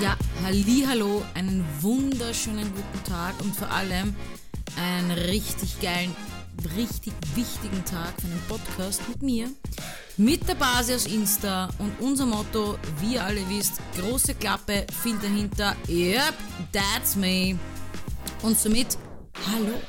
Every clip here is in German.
Ja, hallo, einen wunderschönen guten Tag und vor allem einen richtig geilen, richtig wichtigen Tag für einen Podcast mit mir, mit der Basis aus Insta und unser Motto, wie ihr alle wisst, große Klappe, viel dahinter, yep, that's me. Und somit, hallo.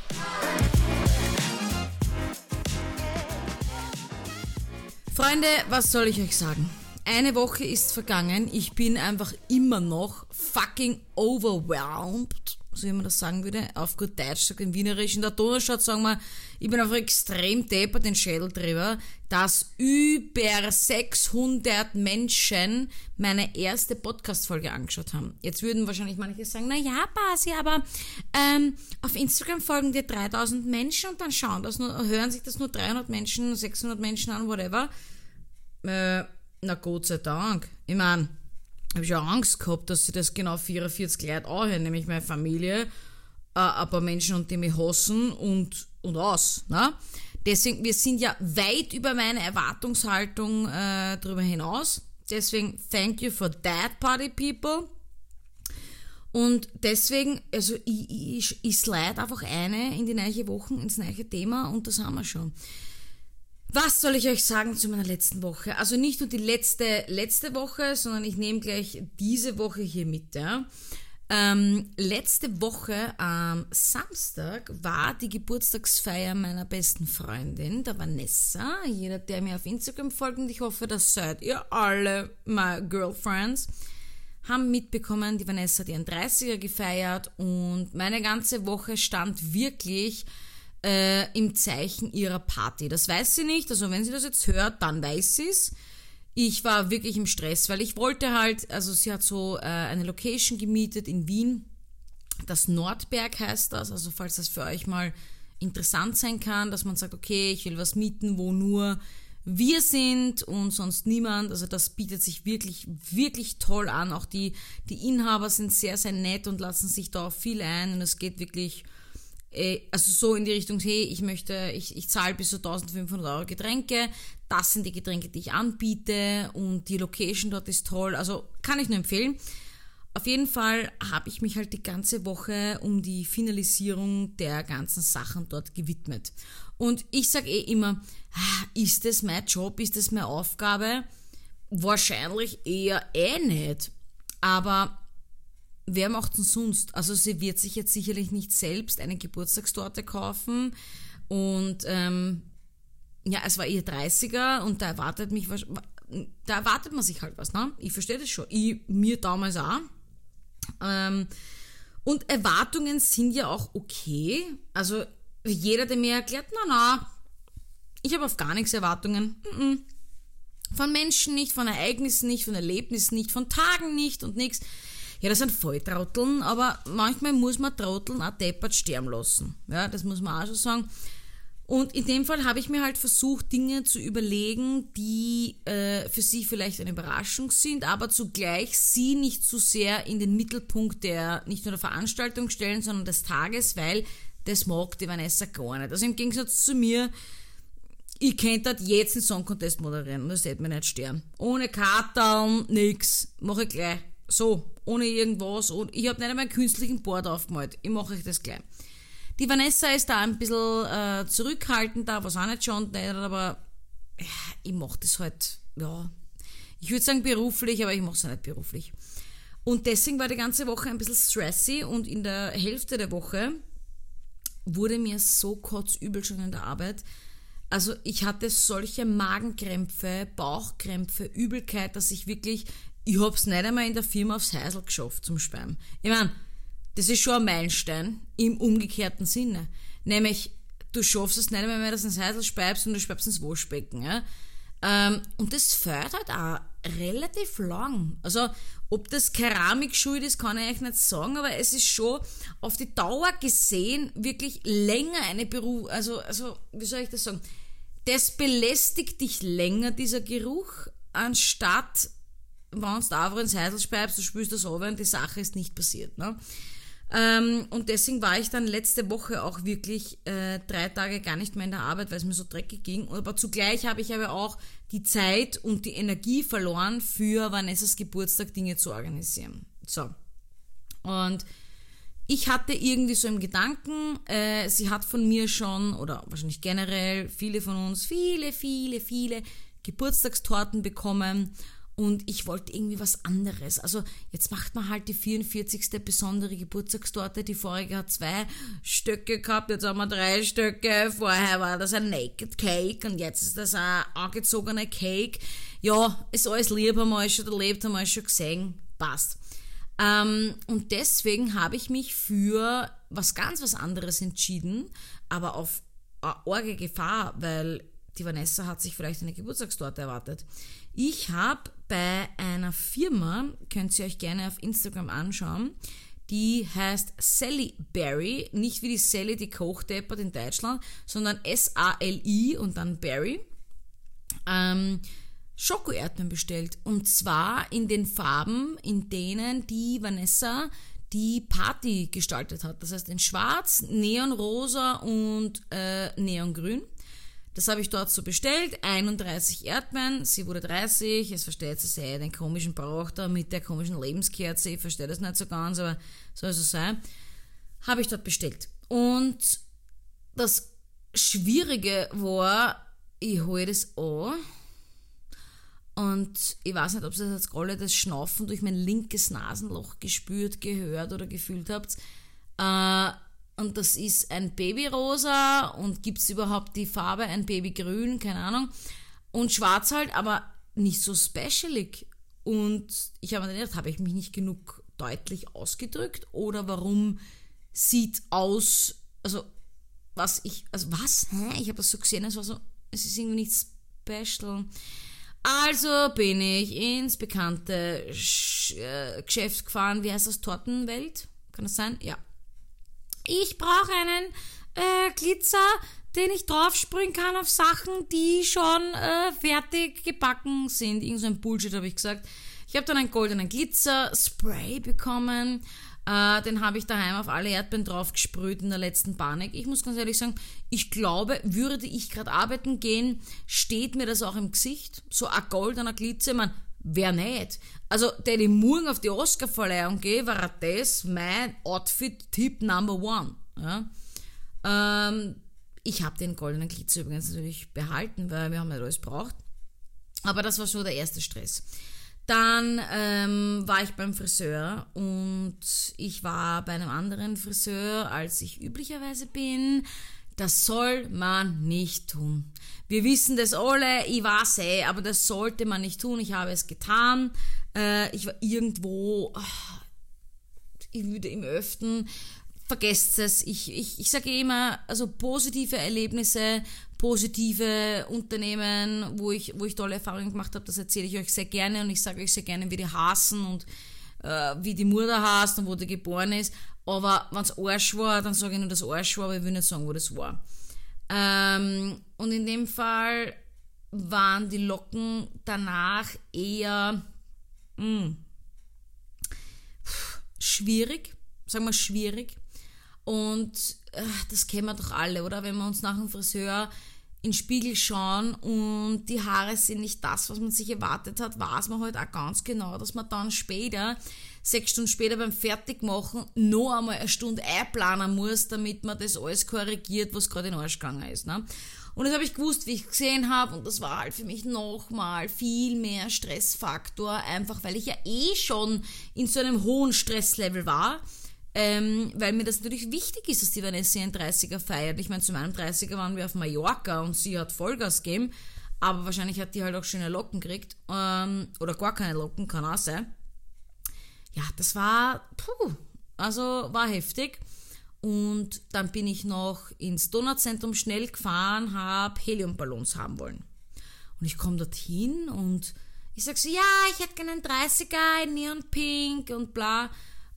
Freunde, was soll ich euch sagen? Eine Woche ist vergangen. Ich bin einfach immer noch fucking overwhelmed, so wie man das sagen würde, auf gut Deutsch sagt im Wienerischen. Der Donnerstadt sagen wir, ich bin einfach extrem deppert den Schädel drüber, dass über 600 Menschen meine erste Podcast-Folge angeschaut haben. Jetzt würden wahrscheinlich manche sagen, na ja, Basi, aber ähm, auf Instagram folgen dir 3000 Menschen und dann schauen das nur, hören sich das nur 300 Menschen, 600 Menschen an, whatever. Äh, na Gott sei Dank. Ich meine, habe schon Angst gehabt, dass sie das genau 44 Leute anhören, nämlich meine Familie, äh, ein paar Menschen, die mich hassen und, und aus. Ne? Deswegen, wir sind ja weit über meine Erwartungshaltung äh, darüber hinaus. Deswegen, thank you for that, party people. Und deswegen, also ich, ich, ich slide einfach eine in die neue Woche, ins neue Thema und das haben wir schon. Was soll ich euch sagen zu meiner letzten Woche? Also nicht nur die letzte, letzte Woche, sondern ich nehme gleich diese Woche hier mit. Ja. Ähm, letzte Woche am Samstag war die Geburtstagsfeier meiner besten Freundin, der Vanessa. Jeder, der mir auf Instagram folgt, und ich hoffe, das seid ihr alle, my girlfriends, haben mitbekommen, die Vanessa hat ihren 30er gefeiert und meine ganze Woche stand wirklich äh, im Zeichen ihrer Party. Das weiß sie nicht, also wenn sie das jetzt hört, dann weiß sie es. Ich war wirklich im Stress, weil ich wollte halt, also sie hat so äh, eine Location gemietet in Wien. Das Nordberg heißt das, also falls das für euch mal interessant sein kann, dass man sagt, okay, ich will was mieten, wo nur wir sind und sonst niemand. Also das bietet sich wirklich, wirklich toll an. Auch die, die Inhaber sind sehr, sehr nett und lassen sich da auch viel ein und es geht wirklich also so in die Richtung, hey, ich möchte, ich, ich zahle bis zu 1500 Euro Getränke, das sind die Getränke, die ich anbiete und die Location dort ist toll, also kann ich nur empfehlen. Auf jeden Fall habe ich mich halt die ganze Woche um die Finalisierung der ganzen Sachen dort gewidmet. Und ich sage eh immer, ah, ist das mein Job, ist das meine Aufgabe? Wahrscheinlich eher eh nicht. Aber wer macht denn sonst? Also sie wird sich jetzt sicherlich nicht selbst eine Geburtstagstorte kaufen und ähm, ja, es war ihr 30er und da erwartet mich was, da erwartet man sich halt was, ne? Ich verstehe das schon. Ich, mir damals auch. Ähm, und Erwartungen sind ja auch okay. Also jeder, der mir erklärt, na na, ich habe auf gar nichts Erwartungen. Von Menschen nicht, von Ereignissen nicht, von Erlebnissen nicht, von Tagen nicht und nichts. Ja, das sind Volltrotteln, aber manchmal muss man Trotteln auch deppert sterben lassen. Ja, das muss man auch schon sagen. Und in dem Fall habe ich mir halt versucht, Dinge zu überlegen, die äh, für sie vielleicht eine Überraschung sind, aber zugleich sie nicht zu sehr in den Mittelpunkt der, nicht nur der Veranstaltung stellen, sondern des Tages, weil das mag die Vanessa gar nicht. Also im Gegensatz zu mir, ich könnte jetzt einen Song Contest moderieren das hätte mir nicht sterben. Ohne Karteln, nix. Mache ich gleich. So, ohne irgendwas. Und ich habe nicht einmal einen künstlichen Board aufgemalt. Ich mache euch das gleich. Die Vanessa ist da ein bisschen äh, zurückhaltender, was auch nicht schon aber ja, ich mache das halt, ja, ich würde sagen beruflich, aber ich mache es nicht beruflich. Und deswegen war die ganze Woche ein bisschen stressy und in der Hälfte der Woche wurde mir so kotzübel schon in der Arbeit. Also ich hatte solche Magenkrämpfe, Bauchkrämpfe, Übelkeit, dass ich wirklich ich hab's nicht einmal in der Firma aufs Heisel geschafft zum Speiben. Ich mein, das ist schon ein Meilenstein im umgekehrten Sinne. Nämlich, du schaffst es nicht einmal mehr, dass du ins Heisel speibst und du speibst ins Waschbecken. Ja? Ähm, und das fährt halt auch relativ lang. Also, ob das Keramik schuld ist, kann ich euch nicht sagen, aber es ist schon auf die Dauer gesehen wirklich länger eine Beruf, also, also, wie soll ich das sagen? Das belästigt dich länger, dieser Geruch, anstatt wenn du einfach ins Heisel speibst, du spürst das runter und die Sache ist nicht passiert. Ne? Ähm, und deswegen war ich dann letzte Woche auch wirklich äh, drei Tage gar nicht mehr in der Arbeit, weil es mir so dreckig ging. Aber zugleich habe ich aber auch die Zeit und die Energie verloren, für Vanessas Geburtstag Dinge zu organisieren. So. Und ich hatte irgendwie so im Gedanken, äh, sie hat von mir schon, oder wahrscheinlich generell, viele von uns, viele, viele, viele Geburtstagstorten bekommen und ich wollte irgendwie was anderes. Also jetzt macht man halt die 44. besondere Geburtstagstorte. Die vorige hat zwei Stöcke gehabt, jetzt haben wir drei Stöcke. Vorher war das ein Naked Cake und jetzt ist das ein angezogener Cake. Ja, ist alles lieb, haben wir schon erlebt, haben wir schon gesehen. Passt. Ähm, und deswegen habe ich mich für was ganz was anderes entschieden, aber auf arge Gefahr, weil die Vanessa hat sich vielleicht eine Geburtstagstorte erwartet. Ich habe bei einer Firma, könnt ihr euch gerne auf Instagram anschauen, die heißt Sally Berry, nicht wie die Sally, die kochdeppert in Deutschland, sondern S-A-L-I und dann Berry. Ähm, Schokoerdbeeren bestellt. Und zwar in den Farben, in denen die Vanessa die Party gestaltet hat. Das heißt in Schwarz, Neonrosa und äh, Neongrün. Das habe ich dort so bestellt. 31 Erdbeeren, sie wurde 30. Es versteht sich sehr den komischen Brauch da mit der komischen Lebenskerze. Ich verstehe das nicht so ganz, aber soll so sein. Habe ich dort bestellt. Und das Schwierige war, ich hole das an und ich weiß nicht, ob ihr jetzt alle das Schnaufen durch mein linkes Nasenloch gespürt, gehört oder gefühlt habt. Äh, und das ist ein Babyrosa und gibt es überhaupt die Farbe ein Babygrün, keine Ahnung. Und schwarz halt, aber nicht so specialig. Und ich habe mir gedacht, habe ich mich nicht genug deutlich ausgedrückt oder warum sieht aus, also was ich, also was, hä? Ich habe das so gesehen, es war so, es ist irgendwie nicht special. Also bin ich ins bekannte Sch äh, Geschäft gefahren. Wie heißt das? Tortenwelt? Kann das sein? Ja. Ich brauche einen äh, Glitzer, den ich draufsprühen kann auf Sachen, die schon äh, fertig gebacken sind. Irgend so ein Bullshit habe ich gesagt. Ich habe dann einen goldenen Glitzer-Spray bekommen äh, den habe ich daheim auf alle Erdbeeren drauf gesprüht in der letzten Panik. Ich muss ganz ehrlich sagen, ich glaube, würde ich gerade arbeiten gehen, steht mir das auch im Gesicht. So ein goldener Glitzer, man, wer nicht? Also, der ich morgen auf die Oscar-Verleihung gehe, war das mein Outfit-Tipp Number One. Ja? Ähm, ich habe den goldenen Glitzer übrigens natürlich behalten, weil wir haben nicht alles braucht. Aber das war so der erste Stress. Dann ähm, war ich beim Friseur und ich war bei einem anderen Friseur, als ich üblicherweise bin. Das soll man nicht tun. Wir wissen das alle, ich weiß eh, aber das sollte man nicht tun. Ich habe es getan. Äh, ich war irgendwo, ah, ich würde im Öften vergesst es. Ich, ich, ich sage immer, also positive Erlebnisse, positive Unternehmen, wo ich, wo ich tolle Erfahrungen gemacht habe, das erzähle ich euch sehr gerne und ich sage euch sehr gerne, wie die hassen und äh, wie die Mutter heißt und wo die geboren ist. Aber wenn es Arsch war, dann sage ich nur, dass Arsch war, aber ich will nicht sagen, wo das war. Ähm, und in dem Fall waren die Locken danach eher mh, hm, schwierig, sagen wir schwierig. Und äh, das kennen wir doch alle, oder? Wenn wir uns nach dem Friseur in den Spiegel schauen und die Haare sind nicht das, was man sich erwartet hat, weiß man halt auch ganz genau, dass man dann später, sechs Stunden später beim Fertigmachen, noch einmal eine Stunde einplanen muss, damit man das alles korrigiert, was gerade in den Arsch gegangen ist. Ne? Und das habe ich gewusst, wie ich gesehen habe und das war halt für mich nochmal viel mehr Stressfaktor, einfach weil ich ja eh schon in so einem hohen Stresslevel war ähm, weil mir das natürlich wichtig ist, dass die Vanessa ihren 30er feiert. Ich meine, zu meinem 30er waren wir auf Mallorca und sie hat Vollgas gegeben, aber wahrscheinlich hat die halt auch schöne Locken gekriegt ähm, oder gar keine Locken, kann auch sein. Ja, das war, puh, also war heftig. Und dann bin ich noch ins Donauzentrum schnell gefahren, habe Heliumballons haben wollen. Und ich komme dorthin und ich sag so, ja, ich hätte gerne einen 30er in Neon Pink und bla.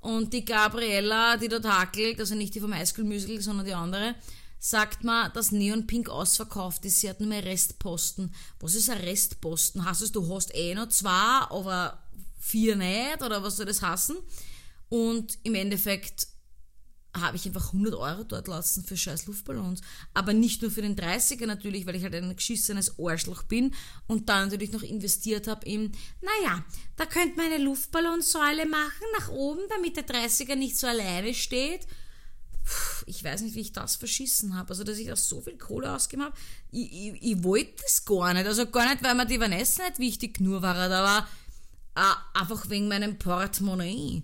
Und die Gabriella, die dort hakelt, also nicht die vom High School Musical, sondern die andere, sagt mir, dass Neon Pink ausverkauft ist. Sie hat nur mehr Restposten. Was ist ein Restposten? Hast du, du hast eh noch zwei, aber vier nicht? Oder was soll das hassen? Und im Endeffekt habe ich einfach 100 Euro dort lassen für scheiß Luftballons. Aber nicht nur für den 30er natürlich, weil ich halt ein geschissenes Arschloch bin und dann natürlich noch investiert habe in, naja, da könnte man eine Luftballonsäule machen nach oben, damit der 30er nicht so alleine steht. Ich weiß nicht, wie ich das verschissen habe. Also, dass ich da so viel Kohle ausgegeben habe. Ich, ich, ich wollte das gar nicht. Also gar nicht, weil mir die Vanessa nicht wichtig nur war, aber äh, einfach wegen meinem Portemonnaie.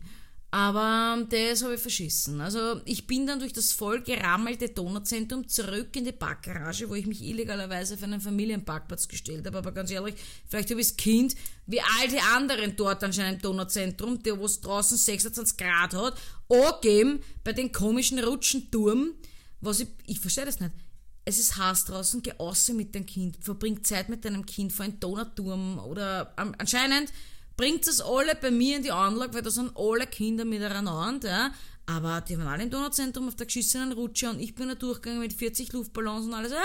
Aber das habe ich verschissen. Also ich bin dann durch das voll gerammelte Donauzentrum zurück in die Parkgarage, wo ich mich illegalerweise für einen Familienparkplatz gestellt habe. Aber ganz ehrlich, vielleicht habe ich das Kind, wie all die anderen dort anscheinend im Donauzentrum, der wo es draußen 26 Grad hat, angegeben bei den komischen Rutschenturm. Was ich, ich verstehe das nicht. Es ist heiß draußen, geh außen mit deinem Kind, verbring Zeit mit deinem Kind vor einem Donauturm oder anscheinend bringt es alle bei mir in die Anlage, weil da sind alle Kinder miteinander, ja. Aber die waren alle im Donauzentrum auf der geschissenen Rutsche und ich bin da durchgegangen mit 40 Luftballons und alles. Hey,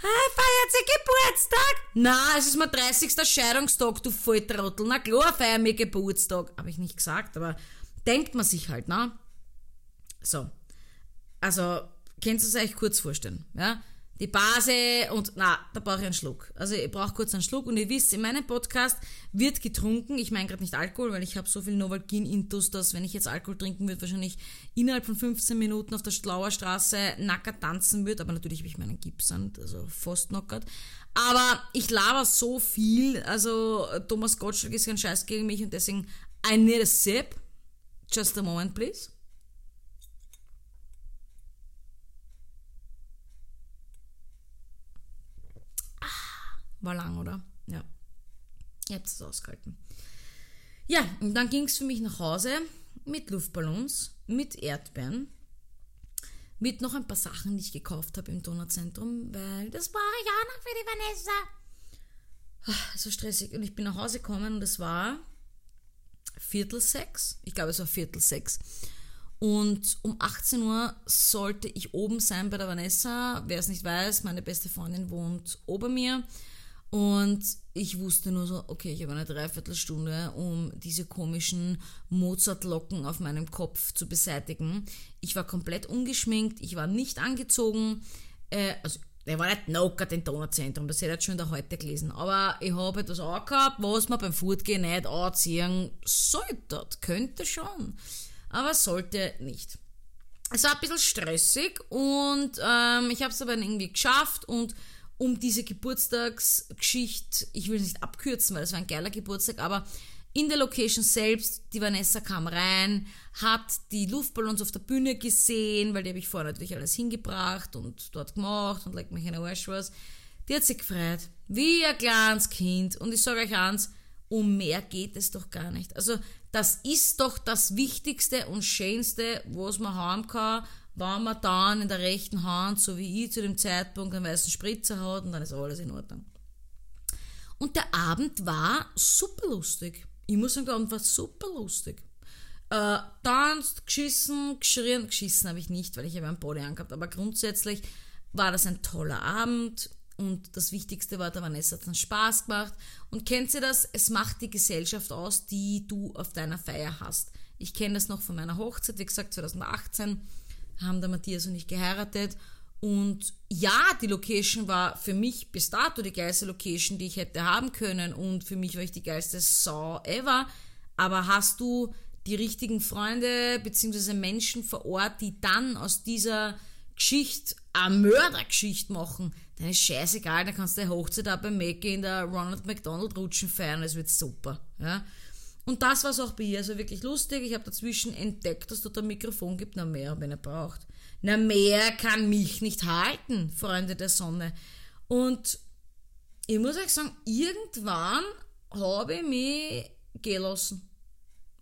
hey, feiert sie Geburtstag? Na, es ist mein 30. Scheidungstag, du Volltrottel. Na klar, feier mir Geburtstag. Habe ich nicht gesagt, aber denkt man sich halt, ne? So. Also, könnt ihr es euch kurz vorstellen, ja? Die Base und na, da brauche ich einen Schluck. Also ich brauche kurz einen Schluck und ihr wisst, in meinem Podcast wird getrunken. Ich meine gerade nicht Alkohol, weil ich habe so viel Novalgin-Intus, dass wenn ich jetzt Alkohol trinken würde, wahrscheinlich innerhalb von 15 Minuten auf der Schlauer Straße nackert tanzen würde. Aber natürlich habe ich meinen Gips an, also fast knockert. Aber ich laber so viel, also Thomas Gottschalk ist kein Scheiß gegen mich und deswegen I need a sip. Just a moment, please. War lang, oder? Ja. Ihr habt es ausgehalten. Ja, und dann ging es für mich nach Hause mit Luftballons, mit Erdbeeren, mit noch ein paar Sachen, die ich gekauft habe im Donauzentrum, weil das brauche ich auch noch für die Vanessa. Ah, so stressig. Und ich bin nach Hause gekommen und es war Viertel sechs. Ich glaube, es war Viertel sechs. Und um 18 Uhr sollte ich oben sein bei der Vanessa. Wer es nicht weiß, meine beste Freundin wohnt ober mir. Und ich wusste nur so, okay, ich habe eine Dreiviertelstunde, um diese komischen Mozart-Locken auf meinem Kopf zu beseitigen. Ich war komplett ungeschminkt, ich war nicht angezogen. Äh, also, der war nicht knockert im Donauzentrum, das hätte ich schon da heute gelesen. Aber ich habe etwas angehabt, was man beim Fortgehen nicht anziehen sollte. Könnte schon. Aber sollte nicht. Es war ein bisschen stressig und ähm, ich habe es aber irgendwie geschafft und um diese Geburtstagsgeschichte, ich will es nicht abkürzen, weil das war ein geiler Geburtstag, aber in der Location selbst, die Vanessa kam rein, hat die Luftballons auf der Bühne gesehen, weil die habe ich vorher natürlich alles hingebracht und dort gemacht und leck mich in Arsch was. Die hat sich gefreut, wie ein kleines Kind. Und ich sage euch eins, um mehr geht es doch gar nicht. Also das ist doch das Wichtigste und Schönste, was man haben kann, war man dann in der rechten Hand, so wie ich zu dem Zeitpunkt, einen weißen Spritzer hat und dann ist alles in Ordnung. Und der Abend war super lustig. Ich muss sagen, der Abend war super lustig. Äh, tanzt, geschissen, geschrien, geschissen habe ich nicht, weil ich habe einen Body angehabt, aber grundsätzlich war das ein toller Abend und das Wichtigste war, der Vanessa hat dann Spaß gemacht. Und kennt ihr das? Es macht die Gesellschaft aus, die du auf deiner Feier hast. Ich kenne das noch von meiner Hochzeit, wie gesagt, 2018 haben der Matthias und ich geheiratet. Und ja, die Location war für mich bis dato die geilste Location, die ich hätte haben können. Und für mich war ich die geilste Sau ever. Aber hast du die richtigen Freunde bzw. Menschen vor Ort, die dann aus dieser Geschichte eine Mördergeschichte machen, dann ist scheißegal, dann kannst du eine Hochzeit auch beim Mackie in der Ronald McDonald Rutschen feiern, es wird super. Ja? Und das war es auch bei ihr, also wirklich lustig. Ich habe dazwischen entdeckt, dass dort ein Mikrofon gibt, na mehr, wenn er braucht. Na mehr kann mich nicht halten, Freunde der Sonne. Und ich muss euch sagen, irgendwann habe ich mich gelassen.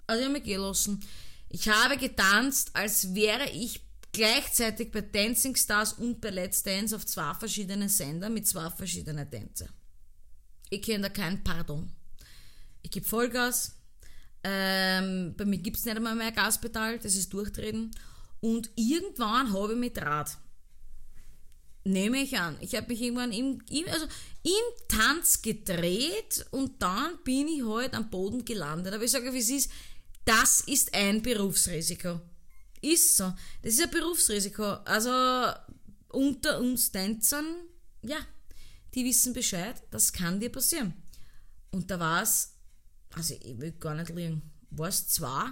Also ich habe mich gelassen. Ich habe getanzt, als wäre ich gleichzeitig bei Dancing Stars und bei Let's Dance auf zwei verschiedenen Sender mit zwei verschiedenen Tänzer. Ich kenne da kein Pardon. Ich gebe Vollgas, ähm, bei mir gibt es nicht einmal mehr Gaspedal, das ist durchtreten. Und irgendwann habe ich mit Rad. Nehme ich an. Ich habe mich irgendwann im, im, also im Tanz gedreht und dann bin ich halt am Boden gelandet. Aber ich sage, wie es ist, das ist ein Berufsrisiko. Ist so. Das ist ein Berufsrisiko. Also unter uns Tänzern, ja, die wissen Bescheid, das kann dir passieren. Und da war es, also ich will gar nicht liegen, war es zwei,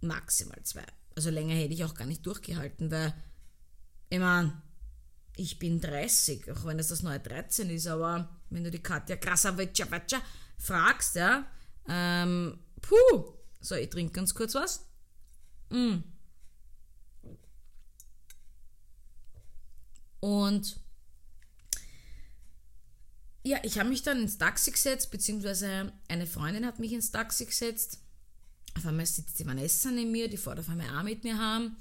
maximal zwei. Also länger hätte ich auch gar nicht durchgehalten, weil, ich meine, ich bin 30, auch wenn es das neue 13 ist, aber wenn du die Katja Krasavetscha fragst, ja, ähm, puh, so, ich trinke ganz kurz was. Mm. Und ja, ich habe mich dann ins Taxi gesetzt, beziehungsweise eine Freundin hat mich ins Taxi gesetzt. Auf einmal sitzt die Vanessa neben mir, die fährt auf einmal auch mit mir haben.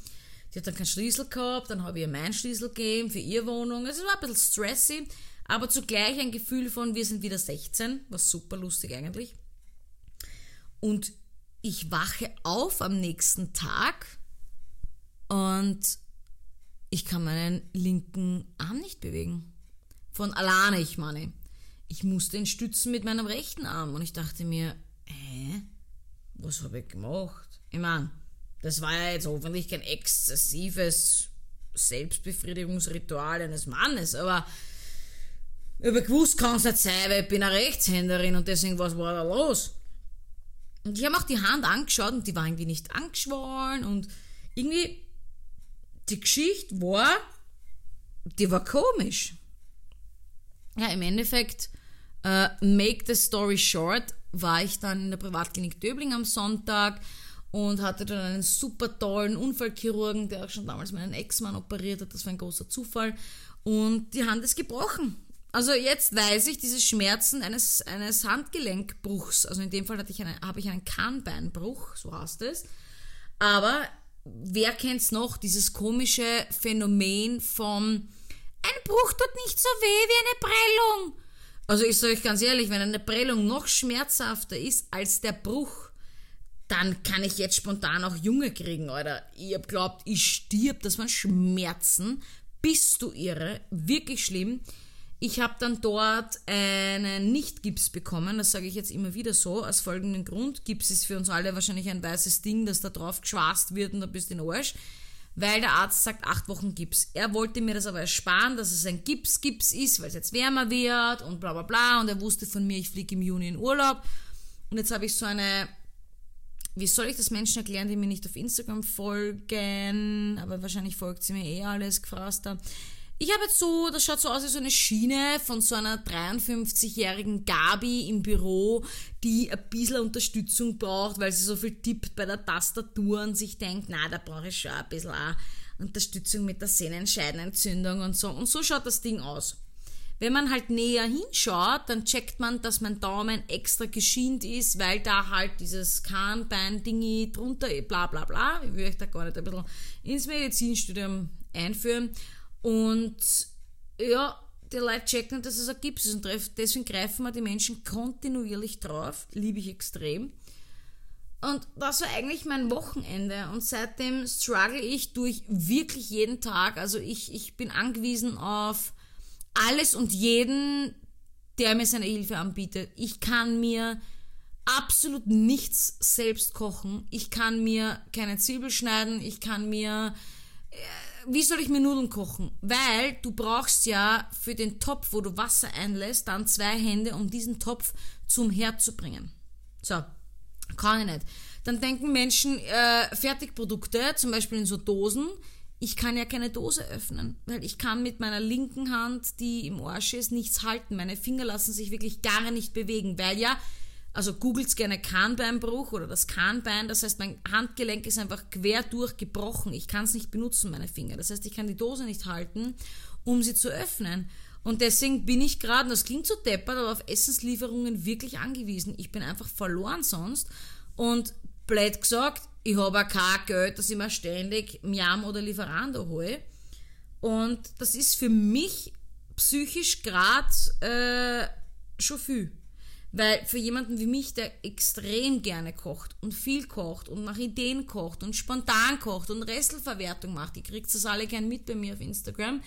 Die hat dann keinen Schlüssel gehabt, dann habe ich ihr meinen Schlüssel gegeben für ihre Wohnung. Es war ein bisschen stressy, aber zugleich ein Gefühl von, wir sind wieder 16, was super lustig eigentlich. Und ich wache auf am nächsten Tag und ich kann meinen linken Arm nicht bewegen. Von alleine, ich meine ich musste ihn stützen mit meinem rechten Arm. Und ich dachte mir, hä? Was habe ich gemacht? Ich meine, das war ja jetzt hoffentlich kein exzessives Selbstbefriedigungsritual eines Mannes, aber über gewusst kann es nicht sein, weil ich bin eine Rechtshänderin und deswegen, was war da los? Und ich habe auch die Hand angeschaut und die war irgendwie nicht angeschwollen und irgendwie die Geschichte war, die war komisch. Ja, im Endeffekt Uh, make the story short, war ich dann in der Privatklinik Döbling am Sonntag und hatte dann einen super tollen Unfallchirurgen, der auch schon damals meinen Ex-Mann operiert hat. Das war ein großer Zufall. Und die Hand ist gebrochen. Also jetzt weiß ich diese Schmerzen eines, eines Handgelenkbruchs. Also in dem Fall hatte ich eine, habe ich einen Kahnbeinbruch, so heißt es. Aber wer kennt's noch? Dieses komische Phänomen von ein Bruch tut nicht so weh wie eine Prellung. Also ich sage euch ganz ehrlich, wenn eine Prellung noch schmerzhafter ist als der Bruch, dann kann ich jetzt spontan auch Junge kriegen, Alter. Ihr glaubt, ich stirb, das waren Schmerzen. Bist du irre? Wirklich schlimm. Ich habe dann dort einen Nicht-Gips bekommen, das sage ich jetzt immer wieder so, aus folgendem Grund. Gips ist für uns alle wahrscheinlich ein weißes Ding, das da drauf geschwast wird und da bist du in Arsch weil der Arzt sagt acht Wochen Gips. Er wollte mir das aber ersparen, dass es ein Gips-Gips ist, weil es jetzt wärmer wird und bla bla bla. Und er wusste von mir, ich fliege im Juni in Urlaub. Und jetzt habe ich so eine, wie soll ich das Menschen erklären, die mir nicht auf Instagram folgen, aber wahrscheinlich folgt sie mir eh alles, gefrasst haben. Ich habe jetzt so, das schaut so aus wie so eine Schiene von so einer 53-jährigen Gabi im Büro, die ein bisschen Unterstützung braucht, weil sie so viel tippt bei der Tastatur und sich denkt, na, da brauche ich schon ein bisschen auch Unterstützung mit der Sehnenscheidenentzündung und so. Und so schaut das Ding aus. Wenn man halt näher hinschaut, dann checkt man, dass mein Daumen extra geschient ist, weil da halt dieses Kahnbein-Dingi drunter, bla bla bla. Ich will euch da gar nicht ein bisschen ins Medizinstudium einführen. Und ja, die Leute checken, dass es ein Gips ist und deswegen greifen wir die Menschen kontinuierlich drauf. Liebe ich extrem. Und das war eigentlich mein Wochenende. Und seitdem struggle ich durch wirklich jeden Tag. Also ich, ich bin angewiesen auf alles und jeden, der mir seine Hilfe anbietet. Ich kann mir absolut nichts selbst kochen. Ich kann mir keine Zwiebel schneiden. Ich kann mir äh, wie soll ich mir Nudeln kochen? Weil du brauchst ja für den Topf, wo du Wasser einlässt, dann zwei Hände, um diesen Topf zum Herd zu bringen. So, kann ich nicht. Dann denken Menschen, äh, Fertigprodukte, zum Beispiel in so Dosen, ich kann ja keine Dose öffnen, weil ich kann mit meiner linken Hand, die im Arsch ist, nichts halten. Meine Finger lassen sich wirklich gar nicht bewegen, weil ja also googelt gerne Kahnbeinbruch oder das Kahnbein. Das heißt, mein Handgelenk ist einfach quer durchgebrochen. Ich kann es nicht benutzen, meine Finger. Das heißt, ich kann die Dose nicht halten, um sie zu öffnen. Und deswegen bin ich gerade, das klingt so deppert, aber auf Essenslieferungen wirklich angewiesen. Ich bin einfach verloren sonst. Und blöd gesagt, ich habe auch kein Geld, dass ich mir ständig Miam oder Lieferando hole. Und das ist für mich psychisch gerade äh, schon viel. Weil für jemanden wie mich, der extrem gerne kocht und viel kocht und nach Ideen kocht und spontan kocht und Restelverwertung macht, ihr kriegt das alle gern mit bei mir auf Instagram,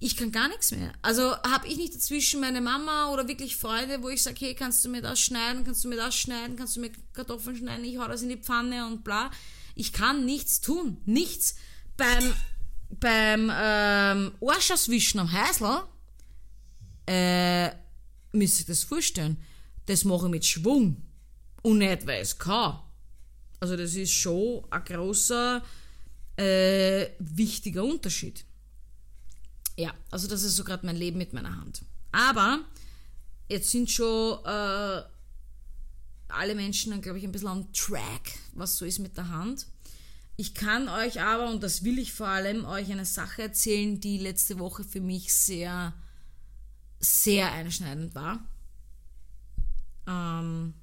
ich kann gar nichts mehr. Also habe ich nicht dazwischen meine Mama oder wirklich Freunde, wo ich sage, hey, kannst du mir das schneiden, kannst du mir das schneiden, kannst du mir Kartoffeln schneiden, ich hau das in die Pfanne und bla. Ich kann nichts tun. Nichts. Beim, beim ähm, Arschauswischen am Häusl, äh, müsst ihr das vorstellen, das mache ich mit Schwung und nicht, weil es kann. Also das ist schon ein großer, äh, wichtiger Unterschied. Ja, also das ist so gerade mein Leben mit meiner Hand. Aber jetzt sind schon äh, alle Menschen, glaube ich, ein bisschen am Track, was so ist mit der Hand. Ich kann euch aber, und das will ich vor allem, euch eine Sache erzählen, die letzte Woche für mich sehr, sehr einschneidend war. Ähm,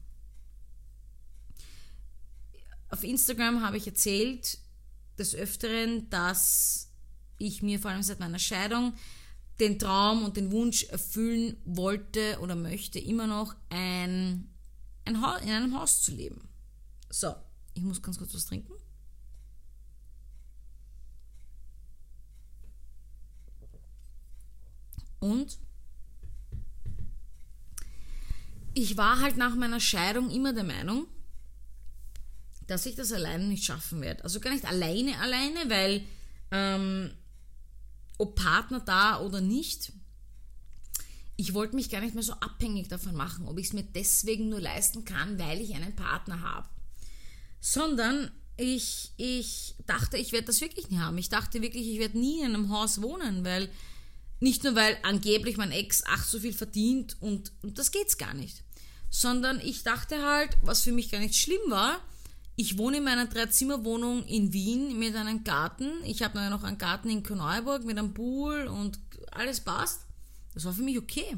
auf Instagram habe ich erzählt des Öfteren, dass ich mir vor allem seit meiner Scheidung den Traum und den Wunsch erfüllen wollte oder möchte immer noch ein, ein Haus, in einem Haus zu leben. So, ich muss ganz kurz was trinken. Und ich war halt nach meiner Scheidung immer der Meinung, dass ich das alleine nicht schaffen werde. Also gar nicht alleine, alleine, weil ähm, ob Partner da oder nicht, ich wollte mich gar nicht mehr so abhängig davon machen, ob ich es mir deswegen nur leisten kann, weil ich einen Partner habe. Sondern ich, ich dachte, ich werde das wirklich nie haben. Ich dachte wirklich, ich werde nie in einem Haus wohnen, weil nicht nur weil angeblich mein Ex ach so viel verdient und, und das geht's gar nicht. Sondern ich dachte halt, was für mich gar nicht schlimm war, ich wohne in meiner Dreizimmerwohnung in Wien mit einem Garten. Ich habe noch einen Garten in Korneuburg mit einem Pool und alles passt. Das war für mich okay.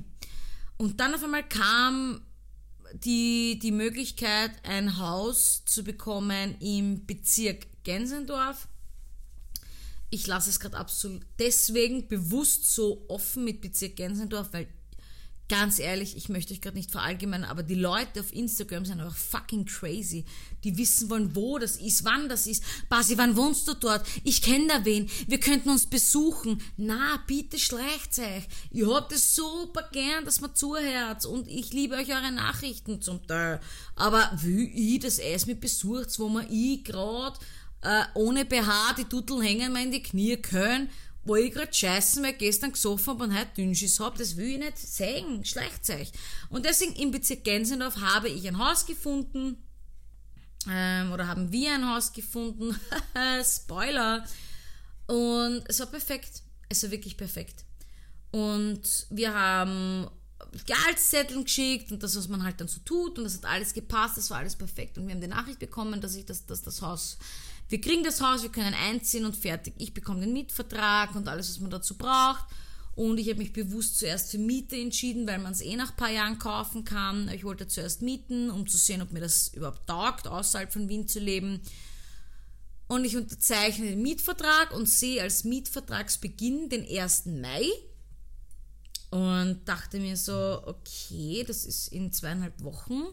Und dann auf einmal kam die, die Möglichkeit, ein Haus zu bekommen im Bezirk Gensendorf. Ich lasse es gerade absolut deswegen bewusst so offen mit Bezirk Gensendorf, weil Ganz ehrlich, ich möchte euch gerade nicht verallgemeinern, aber die Leute auf Instagram sind einfach fucking crazy. Die wissen wollen, wo das ist, wann das ist. Basi, wann wohnst du dort? Ich kenne da wen. Wir könnten uns besuchen. Na, bitte schleicht euch. Ihr habt es super gern, dass man zuhört und ich liebe euch eure Nachrichten zum Teil. Aber wie ich das Eis mit besucht, wo man ich gerade äh, ohne BH die Tuteln hängen mir in die Knie können wo ich gerade scheißen, weil ich gestern gesoffen habe und heute Dünnschiss habe, das will ich nicht sagen, schlecht euch. Und deswegen im Bezirk Gensendorf habe ich ein Haus gefunden, ähm, oder haben wir ein Haus gefunden, Spoiler, und es war perfekt, es war wirklich perfekt. Und wir haben Gehaltszetteln geschickt und das, was man halt dann so tut und das hat alles gepasst, das war alles perfekt. Und wir haben die Nachricht bekommen, dass ich das, dass das Haus wir kriegen das Haus, wir können einziehen und fertig. Ich bekomme den Mietvertrag und alles, was man dazu braucht. Und ich habe mich bewusst zuerst für Miete entschieden, weil man es eh nach ein paar Jahren kaufen kann. Ich wollte zuerst mieten, um zu sehen, ob mir das überhaupt taugt, außerhalb von Wien zu leben. Und ich unterzeichne den Mietvertrag und sehe als Mietvertragsbeginn den 1. Mai. Und dachte mir so, okay, das ist in zweieinhalb Wochen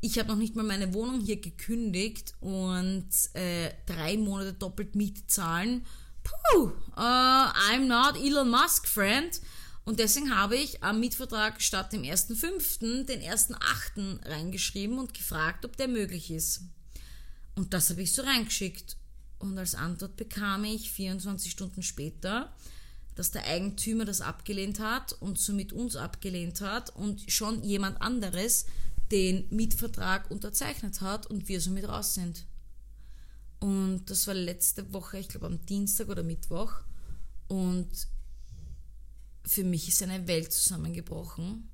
ich habe noch nicht mal meine Wohnung hier gekündigt und äh, drei Monate doppelt Miete zahlen. Puh, uh, I'm not Elon Musk, friend. Und deswegen habe ich am Mietvertrag statt dem 1.5. den 1.8. reingeschrieben und gefragt, ob der möglich ist. Und das habe ich so reingeschickt. Und als Antwort bekam ich 24 Stunden später, dass der Eigentümer das abgelehnt hat und somit uns abgelehnt hat und schon jemand anderes den Mietvertrag unterzeichnet hat und wir somit raus sind. Und das war letzte Woche, ich glaube am Dienstag oder Mittwoch. Und für mich ist eine Welt zusammengebrochen.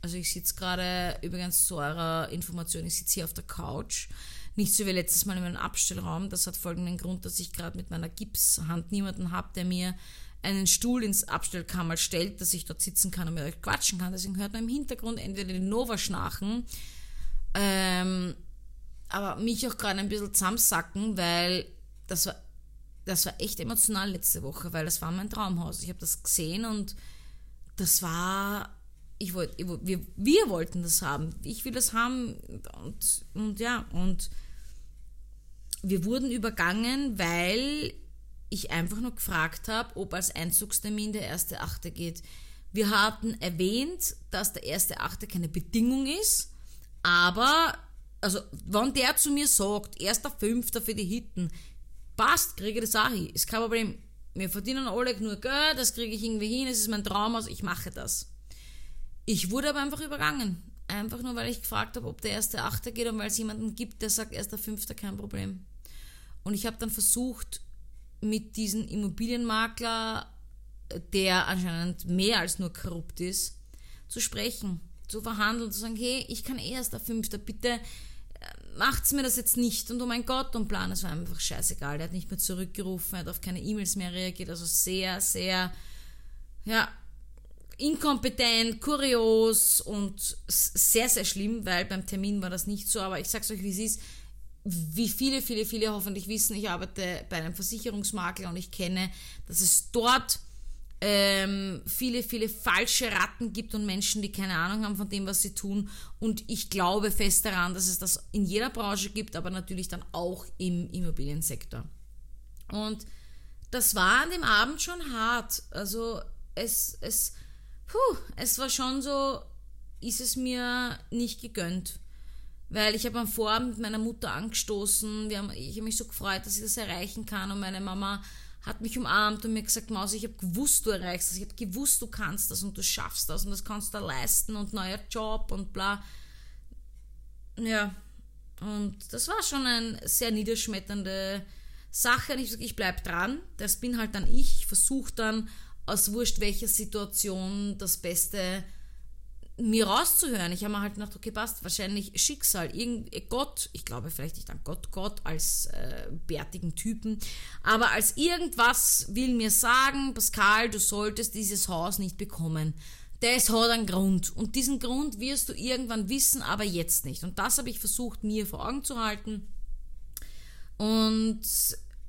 Also ich sitze gerade, übrigens zu eurer Information, ich sitze hier auf der Couch. Nicht so wie letztes Mal in meinem Abstellraum. Das hat folgenden Grund, dass ich gerade mit meiner Gipshand niemanden habe, der mir einen Stuhl ins Abstellkammer stellt, dass ich dort sitzen kann und mit euch quatschen kann. Deswegen hört man im Hintergrund entweder den Nova schnarchen, ähm, aber mich auch gerade ein bisschen zusammensacken, weil das war, das war echt emotional letzte Woche, weil das war mein Traumhaus. Ich habe das gesehen und das war, ich wollte, wir, wir wollten das haben. Ich will das haben und, und ja, und wir wurden übergangen, weil ich einfach nur gefragt habe, ob als Einzugstermin der erste Achte geht. Wir hatten erwähnt, dass der erste Achte keine Bedingung ist, aber also wenn der zu mir sagt, erster Fünfter für die Hitten, passt, kriege ich das auch hin. Ist kein Problem. Wir verdienen alle nur Geld, das kriege ich irgendwie hin, es ist mein Traum, also ich mache das. Ich wurde aber einfach übergangen. Einfach nur, weil ich gefragt habe, ob der erste Achter geht und weil es jemanden gibt, der sagt, erster Fünfter, kein Problem. Und ich habe dann versucht, mit diesem Immobilienmakler, der anscheinend mehr als nur korrupt ist, zu sprechen, zu verhandeln, zu sagen, hey, ich kann eh erster Fünfter, bitte äh, macht's mir das jetzt nicht. Und oh mein Gott, und Plan, es war einfach scheißegal. Der hat nicht mehr zurückgerufen, er hat auf keine E-Mails mehr reagiert, also sehr, sehr, ja, inkompetent, kurios und sehr, sehr schlimm, weil beim Termin war das nicht so, aber ich sag's euch, wie es ist. Wie viele, viele, viele hoffentlich wissen, ich arbeite bei einem Versicherungsmakler und ich kenne, dass es dort ähm, viele, viele falsche Ratten gibt und Menschen, die keine Ahnung haben von dem, was sie tun. Und ich glaube fest daran, dass es das in jeder Branche gibt, aber natürlich dann auch im Immobiliensektor. Und das war an dem Abend schon hart. Also es, es, puh, es war schon so, ist es mir nicht gegönnt. Weil ich habe am Vorabend meiner Mutter angestoßen, haben, ich habe mich so gefreut, dass ich das erreichen kann. Und meine Mama hat mich umarmt und mir gesagt, Maus, ich habe gewusst, du erreichst das, ich habe gewusst, du kannst das und du schaffst das und das kannst du leisten und neuer Job und bla. Ja, und das war schon eine sehr niederschmetternde Sache. Und ich sage, ich bleib dran, das bin halt dann ich, ich versuche dann aus wurscht welcher Situation das Beste mir rauszuhören. Ich habe mir halt gedacht, okay, passt, wahrscheinlich Schicksal, irgend, Gott, ich glaube vielleicht nicht an Gott, Gott als äh, bärtigen Typen, aber als irgendwas will mir sagen, Pascal, du solltest dieses Haus nicht bekommen. Das hat einen Grund und diesen Grund wirst du irgendwann wissen, aber jetzt nicht. Und das habe ich versucht, mir vor Augen zu halten. Und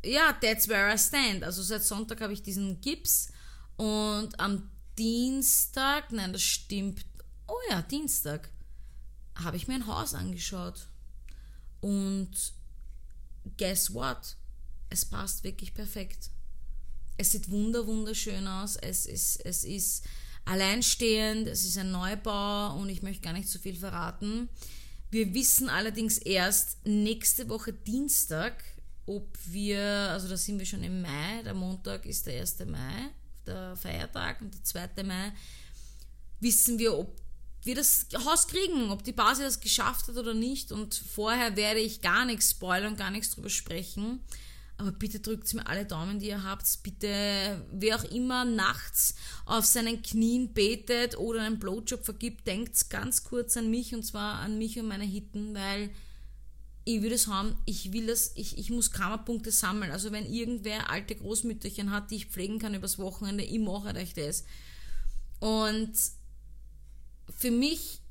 ja, that's where I stand. Also seit Sonntag habe ich diesen Gips und am Dienstag, nein, das stimmt, oh ja, Dienstag, habe ich mir ein Haus angeschaut. Und guess what? Es passt wirklich perfekt. Es sieht wunder wunderschön aus. Es ist, es ist alleinstehend. Es ist ein Neubau und ich möchte gar nicht zu so viel verraten. Wir wissen allerdings erst nächste Woche Dienstag, ob wir, also da sind wir schon im Mai, der Montag ist der 1. Mai, der Feiertag und der 2. Mai, wissen wir, ob wir das Haus kriegen, ob die Basis das geschafft hat oder nicht. Und vorher werde ich gar nichts spoilern gar nichts drüber sprechen. Aber bitte drückt mir alle Daumen, die ihr habt. Bitte, wer auch immer nachts auf seinen Knien betet oder einen Blowjob vergibt, denkt ganz kurz an mich und zwar an mich und meine Hitten, weil ich will das haben, ich will das, ich, ich muss Karma-Punkte sammeln. Also wenn irgendwer alte Großmütterchen hat, die ich pflegen kann übers Wochenende, ich mache euch das. Und für mich,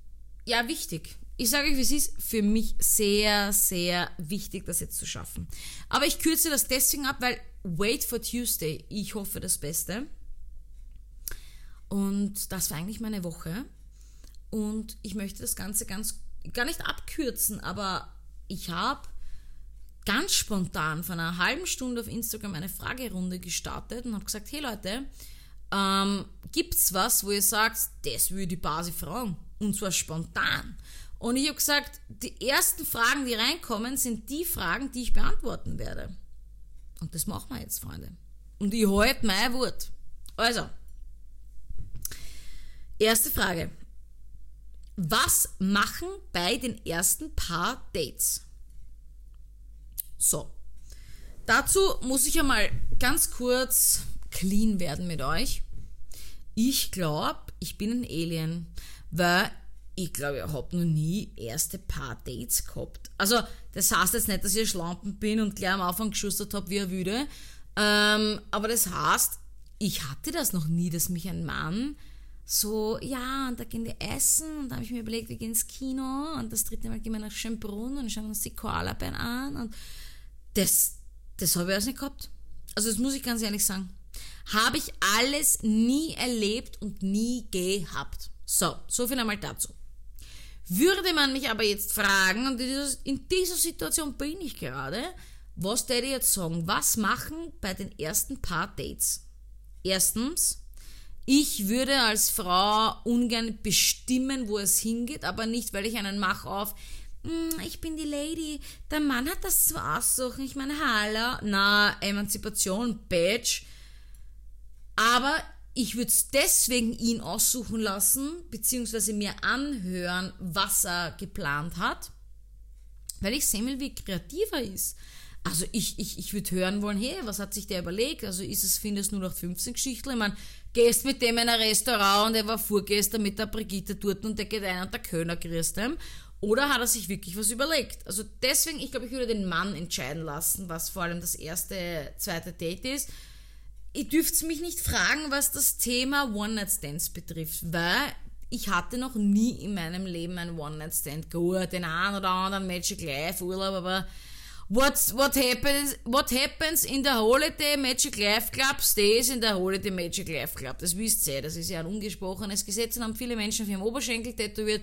ja, wichtig. Ich sage euch, wie es ist, für mich sehr, sehr wichtig, das jetzt zu schaffen. Aber ich kürze das deswegen ab, weil wait for Tuesday. Ich hoffe das Beste. Und das war eigentlich meine Woche. Und ich möchte das Ganze ganz, gar nicht abkürzen, aber ich habe ganz spontan von einer halben Stunde auf Instagram eine Fragerunde gestartet und habe gesagt, hey Leute, ähm, es was, wo ihr sagt, das würde die Basi fragen? Und zwar spontan. Und ich habe gesagt, die ersten Fragen, die reinkommen, sind die Fragen, die ich beantworten werde. Und das machen wir jetzt, Freunde. Und ich halte mein Wort. Also, erste Frage. Was machen bei den ersten paar Dates? So, dazu muss ich einmal ganz kurz clean werden mit euch. Ich glaube, ich bin ein Alien, weil ich glaube, ich habe noch nie erste paar Dates gehabt. Also, das heißt jetzt nicht, dass ich Schlampen bin und gleich am Anfang geschustert habe wie er würde. Ähm, aber das heißt, ich hatte das noch nie, dass mich ein Mann so, ja, und da gehen wir essen und da habe ich mir überlegt, wir gehen ins Kino und das dritte Mal gehen wir nach Schönbrunn und schauen uns die Koalabären an und das, das habe ich alles nicht gehabt. Also das muss ich ganz ehrlich sagen. Habe ich alles nie erlebt und nie gehabt. So, so viel einmal dazu. Würde man mich aber jetzt fragen, und in dieser Situation bin ich gerade, was werde ich jetzt sagen? Was machen bei den ersten paar Dates? Erstens, ich würde als Frau ungern bestimmen, wo es hingeht, aber nicht, weil ich einen mache auf, hm, ich bin die Lady, der Mann hat das zu aussuchen. Ich meine, hallo, na, Emanzipation, Badge. Aber ich würde es deswegen ihn aussuchen lassen, beziehungsweise mir anhören, was er geplant hat, weil ich sehen will, wie kreativ er ist. Also ich, ich, ich würde hören wollen, hey, was hat sich der überlegt? Also ist es, findest nur noch 15 Geschichten? Ich meine, gehst mit dem in ein Restaurant und er war vorgestern mit der Brigitte dort und der geht ein und der Kölner grüßt ihm. Oder hat er sich wirklich was überlegt? Also deswegen, ich glaube, ich würde den Mann entscheiden lassen, was vor allem das erste, zweite Date ist ihr dürft mich nicht fragen, was das Thema One-Night-Stands betrifft, weil ich hatte noch nie in meinem Leben einen One-Night-Stand. Gut, den einen oder anderen Magic Life Urlaub, aber what's, what, happens, what happens in der Holiday Magic Life Club stays in der Holiday Magic Life Club. Das wisst ihr, das ist ja ein ungesprochenes Gesetz und haben viele Menschen auf ihrem Oberschenkel tätowiert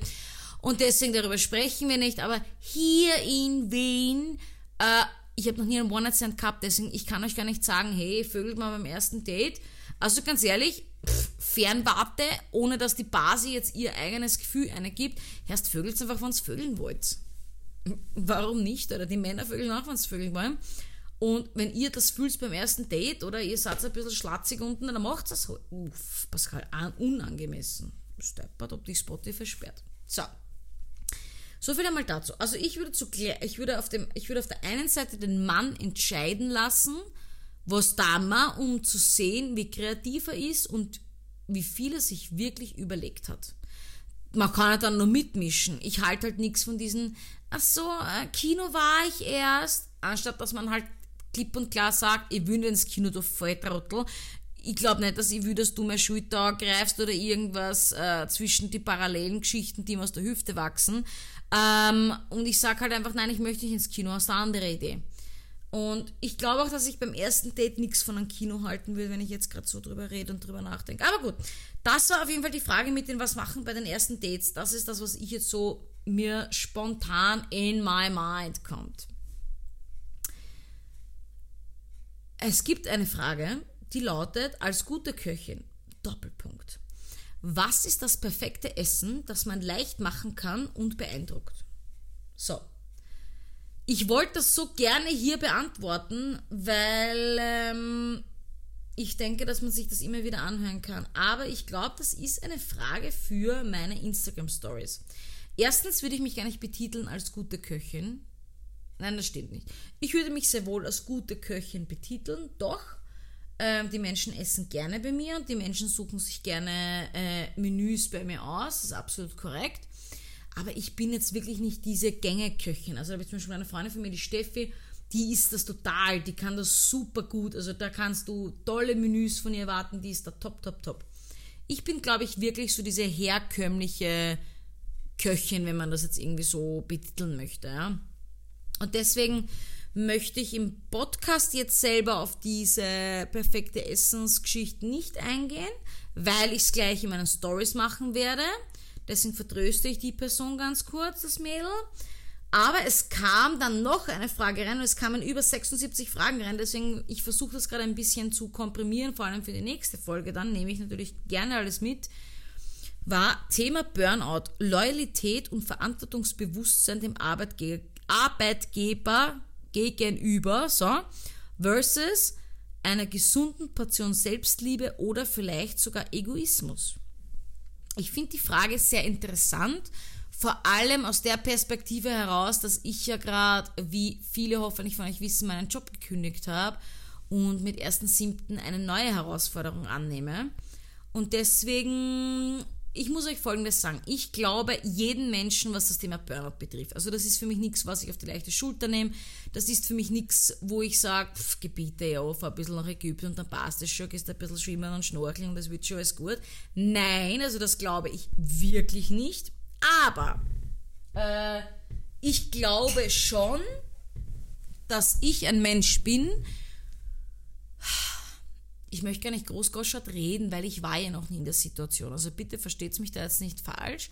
und deswegen darüber sprechen wir nicht, aber hier in Wien äh, ich habe noch nie einen One-Night-Stand gehabt, deswegen ich kann euch gar nicht sagen, hey, vögelt mal beim ersten Date. Also ganz ehrlich, pff, Fernwarte, ohne dass die Basi jetzt ihr eigenes Gefühl eine gibt, erst vögelt einfach, wenn ihr vögeln wollt. Warum nicht? Oder die Männer vögeln auch, wenn sie vögeln wollen. Und wenn ihr das fühlt beim ersten Date oder ihr seid ein bisschen schlatzig unten, dann macht es halt. Uff, Pascal, unangemessen. Steppert, ob die Spotify sperrt. So. So viel einmal dazu. Also ich würde, zu, ich würde, auf, dem, ich würde auf der einen Seite den Mann entscheiden lassen, was da mal, um zu sehen, wie kreativ er ist und wie viel er sich wirklich überlegt hat. Man kann ja dann nur mitmischen. Ich halte halt nichts von diesen, ach so, äh, Kino war ich erst, anstatt dass man halt klipp und klar sagt, ich will ins Kino, du Volltrottel. Ich glaube nicht, dass ich will, dass du mein Schulter greifst oder irgendwas äh, zwischen die parallelen Geschichten, die ihm aus der Hüfte wachsen. Ähm, und ich sage halt einfach, nein, ich möchte nicht ins Kino, hast eine andere Idee. Und ich glaube auch, dass ich beim ersten Date nichts von einem Kino halten will, wenn ich jetzt gerade so drüber rede und drüber nachdenke. Aber gut, das war auf jeden Fall die Frage mit dem, was machen bei den ersten Dates. Das ist das, was ich jetzt so mir spontan in my mind kommt. Es gibt eine Frage, die lautet, als gute Köchin, Doppelpunkt. Was ist das perfekte Essen, das man leicht machen kann und beeindruckt? So. Ich wollte das so gerne hier beantworten, weil ähm, ich denke, dass man sich das immer wieder anhören kann. Aber ich glaube, das ist eine Frage für meine Instagram Stories. Erstens würde ich mich gar nicht betiteln als gute Köchin. Nein, das stimmt nicht. Ich würde mich sehr wohl als gute Köchin betiteln, doch ähm, die Menschen essen gerne bei mir und die Menschen suchen sich gerne äh, Menüs bei mir aus. Das ist absolut korrekt. Aber ich bin jetzt wirklich nicht diese Gängeköchin. Also da habe ich zum Beispiel eine Freundin von mir, die Steffi, die ist das total, die kann das super gut. Also da kannst du tolle Menüs von ihr erwarten, die ist da top, top, top. Ich bin, glaube ich, wirklich so diese herkömmliche Köchin, wenn man das jetzt irgendwie so betiteln möchte. Ja? Und deswegen möchte ich im Podcast jetzt selber auf diese perfekte Essensgeschichte nicht eingehen, weil ich es gleich in meinen Stories machen werde. Deswegen vertröste ich die Person ganz kurz, das Mädel. Aber es kam dann noch eine Frage rein und es kamen über 76 Fragen rein. Deswegen, ich versuche das gerade ein bisschen zu komprimieren, vor allem für die nächste Folge. Dann nehme ich natürlich gerne alles mit. War Thema Burnout, Loyalität und Verantwortungsbewusstsein dem Arbeitge Arbeitgeber gegenüber, so, versus einer gesunden Portion Selbstliebe oder vielleicht sogar Egoismus. Ich finde die Frage sehr interessant, vor allem aus der Perspektive heraus, dass ich ja gerade, wie viele hoffentlich von euch wissen, meinen Job gekündigt habe und mit 1.7. eine neue Herausforderung annehme. Und deswegen ich muss euch Folgendes sagen. Ich glaube jeden Menschen, was das Thema Burnout betrifft. Also das ist für mich nichts, was ich auf die leichte Schulter nehme. Das ist für mich nichts, wo ich sage, gebiete ja, fahr ein bisschen nach Ägypten und dann passt es schon, gehst ein bisschen schwimmen und schnorcheln und das wird schon alles gut. Nein, also das glaube ich wirklich nicht. Aber äh, ich glaube schon, dass ich ein Mensch bin, ich möchte gar nicht großgoschert reden, weil ich war ja noch nie in der Situation. Also bitte versteht mich da jetzt nicht falsch.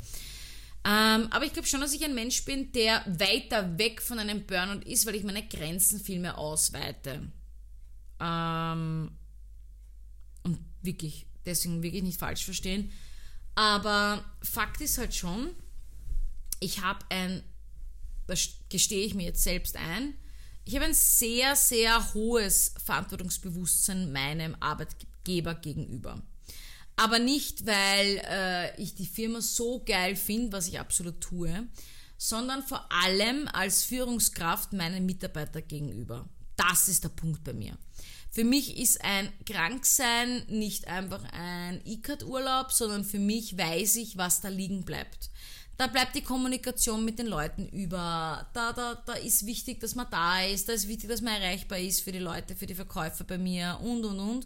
Ähm, aber ich glaube schon, dass ich ein Mensch bin, der weiter weg von einem Burnout ist, weil ich meine Grenzen viel mehr ausweite. Ähm, und wirklich, deswegen wirklich nicht falsch verstehen. Aber Fakt ist halt schon, ich habe ein das gestehe ich mir jetzt selbst ein, ich habe ein sehr, sehr hohes Verantwortungsbewusstsein meinem Arbeitgeber gegenüber. Aber nicht, weil äh, ich die Firma so geil finde, was ich absolut tue, sondern vor allem als Führungskraft meinen Mitarbeiter gegenüber. Das ist der Punkt bei mir. Für mich ist ein Kranksein nicht einfach ein ICAT-Urlaub, sondern für mich weiß ich, was da liegen bleibt. Da bleibt die Kommunikation mit den Leuten über. Da, da, da ist wichtig, dass man da ist. Da ist wichtig, dass man erreichbar ist für die Leute, für die Verkäufer bei mir und, und, und.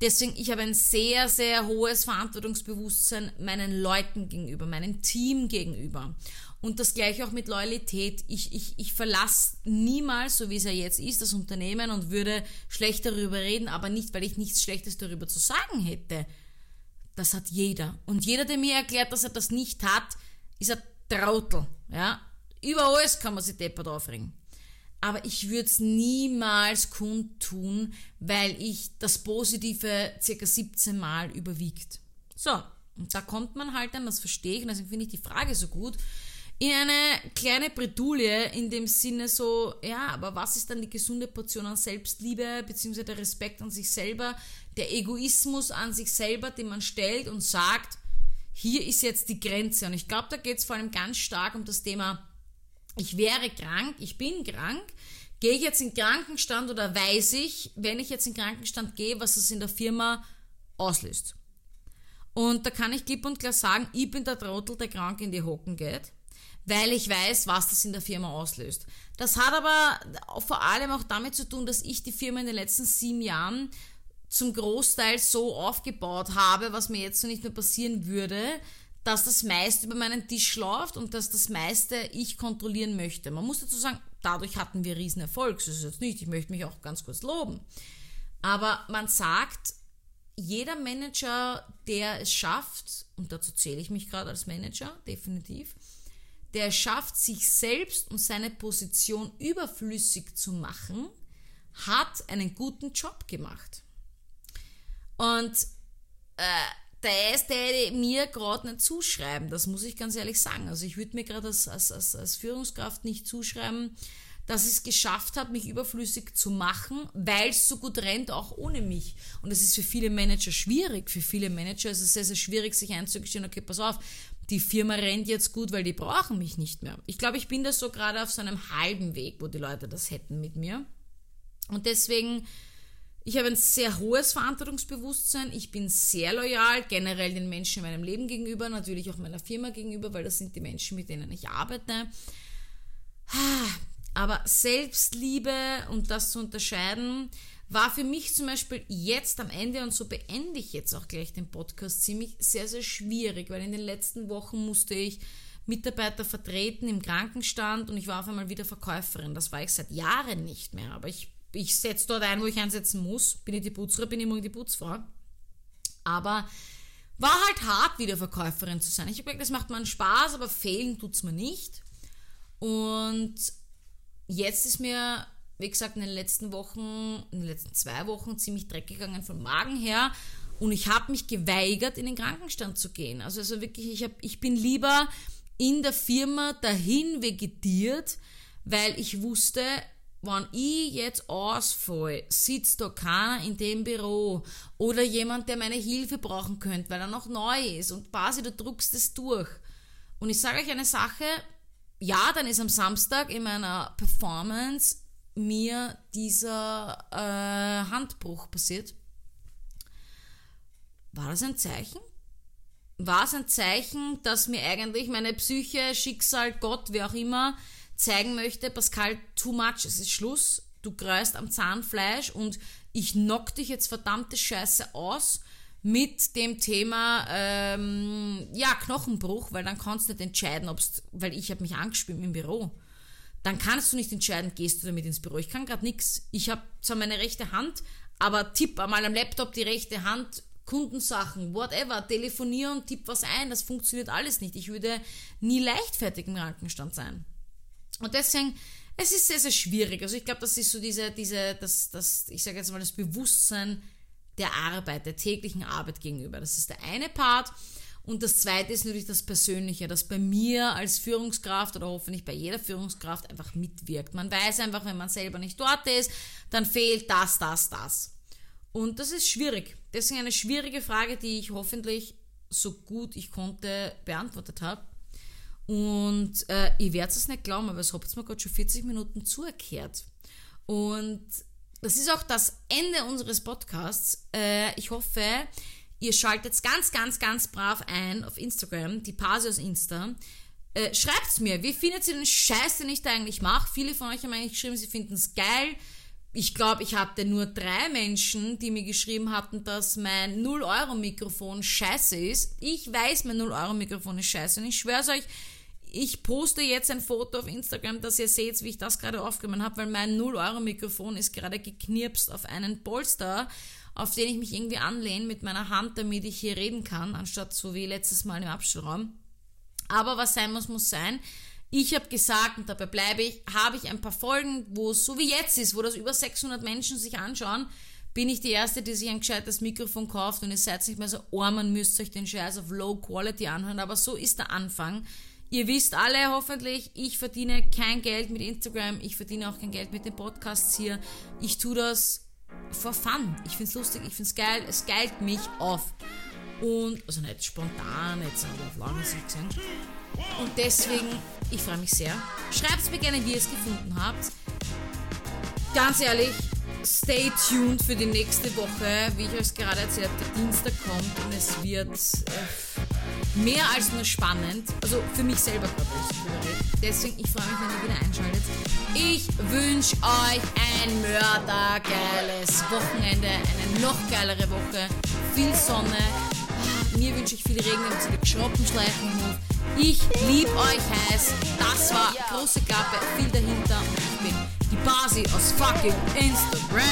Deswegen, ich habe ein sehr, sehr hohes Verantwortungsbewusstsein meinen Leuten gegenüber, meinem Team gegenüber. Und das gleiche auch mit Loyalität. Ich, ich, ich verlasse niemals, so wie es ja jetzt ist, das Unternehmen und würde schlecht darüber reden, aber nicht, weil ich nichts Schlechtes darüber zu sagen hätte. Das hat jeder. Und jeder, der mir erklärt, dass er das nicht hat, ist ein Trautel. Ja? Über alles kann man sich deppert aufregen aber ich würde es niemals kundtun, weil ich das Positive circa 17 Mal überwiegt. So, und da kommt man halt dann, das verstehe ich, und deswegen finde ich die Frage so gut, in eine kleine Bredouille in dem Sinne so, ja, aber was ist dann die gesunde Portion an Selbstliebe, beziehungsweise der Respekt an sich selber, der Egoismus an sich selber, den man stellt und sagt, hier ist jetzt die Grenze. Und ich glaube, da geht es vor allem ganz stark um das Thema ich wäre krank, ich bin krank, gehe ich jetzt in Krankenstand oder weiß ich, wenn ich jetzt in Krankenstand gehe, was das in der Firma auslöst. Und da kann ich klipp und klar sagen, ich bin der Trottel, der krank in die Hocken geht, weil ich weiß, was das in der Firma auslöst. Das hat aber vor allem auch damit zu tun, dass ich die Firma in den letzten sieben Jahren zum Großteil so aufgebaut habe, was mir jetzt so nicht mehr passieren würde, dass das meiste über meinen Tisch läuft und dass das meiste ich kontrollieren möchte. Man muss dazu sagen, dadurch hatten wir riesen Erfolg. Das ist jetzt nicht, ich möchte mich auch ganz kurz loben. Aber man sagt, jeder Manager, der es schafft, und dazu zähle ich mich gerade als Manager, definitiv, der es schafft, sich selbst und seine Position überflüssig zu machen, hat einen guten Job gemacht. Und äh, das täte mir gerade nicht zuschreiben, das muss ich ganz ehrlich sagen. Also ich würde mir gerade als, als, als, als Führungskraft nicht zuschreiben, dass ich es geschafft habe, mich überflüssig zu machen, weil es so gut rennt, auch ohne mich. Und das ist für viele Manager schwierig. Für viele Manager ist es sehr, sehr schwierig, sich einzugestehen, okay, pass auf, die Firma rennt jetzt gut, weil die brauchen mich nicht mehr. Ich glaube, ich bin da so gerade auf so einem halben Weg, wo die Leute das hätten mit mir. Und deswegen ich habe ein sehr hohes Verantwortungsbewusstsein. Ich bin sehr loyal, generell den Menschen in meinem Leben gegenüber, natürlich auch meiner Firma gegenüber, weil das sind die Menschen, mit denen ich arbeite. Aber Selbstliebe und das zu unterscheiden, war für mich zum Beispiel jetzt am Ende, und so beende ich jetzt auch gleich den Podcast, ziemlich sehr, sehr schwierig, weil in den letzten Wochen musste ich Mitarbeiter vertreten im Krankenstand und ich war auf einmal wieder Verkäuferin. Das war ich seit Jahren nicht mehr, aber ich ich setze dort ein, wo ich einsetzen muss. Bin ich die Putzfrau, bin ich morgen die Putzfrau. Aber war halt hart, wieder Verkäuferin zu sein. Ich habe gedacht, das macht man Spaß, aber fehlen tut es mir nicht. Und jetzt ist mir, wie gesagt, in den letzten Wochen, in den letzten zwei Wochen ziemlich dreck gegangen vom Magen her. Und ich habe mich geweigert, in den Krankenstand zu gehen. Also, also wirklich, ich, hab, ich bin lieber in der Firma dahin vegetiert, weil ich wusste, wenn ich jetzt ausfall, sitzt da keiner in dem Büro oder jemand, der meine Hilfe brauchen könnte, weil er noch neu ist und quasi du druckst es durch. Und ich sage euch eine Sache, ja, dann ist am Samstag in meiner Performance mir dieser äh, Handbruch passiert. War das ein Zeichen? War es ein Zeichen, dass mir eigentlich meine Psyche, Schicksal, Gott, wie auch immer, zeigen möchte, Pascal, too much, es ist Schluss, du greust am Zahnfleisch und ich knock dich jetzt verdammte Scheiße aus mit dem Thema ähm, ja Knochenbruch, weil dann kannst du nicht entscheiden, ob's, weil ich habe mich angespielt im Büro. Dann kannst du nicht entscheiden, gehst du damit ins Büro. Ich kann gerade nichts. Ich habe zwar meine rechte Hand, aber tipp einmal am Laptop die rechte Hand, Kundensachen, whatever, telefonieren, tipp was ein, das funktioniert alles nicht. Ich würde nie leichtfertig im Krankenstand sein. Und deswegen, es ist sehr, sehr schwierig. Also ich glaube, das ist so diese, diese, das, das, ich sage jetzt mal, das Bewusstsein der Arbeit, der täglichen Arbeit gegenüber. Das ist der eine Part. Und das zweite ist natürlich das Persönliche, das bei mir als Führungskraft oder hoffentlich bei jeder Führungskraft einfach mitwirkt. Man weiß einfach, wenn man selber nicht dort ist, dann fehlt das, das, das. Und das ist schwierig. Deswegen eine schwierige Frage, die ich hoffentlich so gut ich konnte beantwortet habe. Und äh, ich werde es nicht glauben, aber es habt mir gerade schon 40 Minuten zuerkehrt. Und das ist auch das Ende unseres Podcasts. Äh, ich hoffe, ihr schaltet ganz, ganz, ganz brav ein auf Instagram, die Pase aus Insta. Äh, schreibt's mir, wie findet ihr den Scheiß, den ich da eigentlich mache? Viele von euch haben eigentlich geschrieben, sie finden es geil. Ich glaube, ich hatte nur drei Menschen, die mir geschrieben hatten, dass mein 0-Euro-Mikrofon scheiße ist. Ich weiß, mein 0-Euro-Mikrofon ist scheiße. Und ich schwöre euch, ich poste jetzt ein Foto auf Instagram, dass ihr seht, wie ich das gerade aufgenommen habe, weil mein 0-Euro-Mikrofon ist gerade geknirpst auf einen Polster, auf den ich mich irgendwie anlehne mit meiner Hand, damit ich hier reden kann, anstatt so wie letztes Mal im Abstellraum. Aber was sein muss, muss sein. Ich habe gesagt, und dabei bleibe ich, habe ich ein paar Folgen, wo es so wie jetzt ist, wo das über 600 Menschen sich anschauen, bin ich die Erste, die sich ein gescheites Mikrofon kauft und ihr seid nicht mehr so arm und müsst euch den Scheiß auf Low Quality anhören, aber so ist der Anfang. Ihr wisst alle hoffentlich, ich verdiene kein Geld mit Instagram, ich verdiene auch kein Geld mit den Podcasts hier. Ich tue das for fun. Ich finde es lustig, ich finde es geil, es geilt mich auf. Und, also nicht spontan, jetzt aber auf lange Sicht gesehen. Und deswegen, ich freue mich sehr. Schreibt mir gerne, wie ihr es gefunden habt. Ganz ehrlich, stay tuned für die nächste Woche. Wie ich euch gerade erzählt habe, der Dienstag kommt und es wird. Äh, mehr als nur spannend. Also für mich selber glaube ich. Deswegen, ich freue mich, wenn ihr wieder einschaltet. Ich wünsche euch ein mördergeiles Wochenende, eine noch geilere Woche, viel Sonne. Mir wünsche ich viel Regen, damit ihr Schroppen schleichen muss. Ich liebe euch heiß. Das war große Klappe, viel dahinter und ich bin die Basi aus fucking Instagram.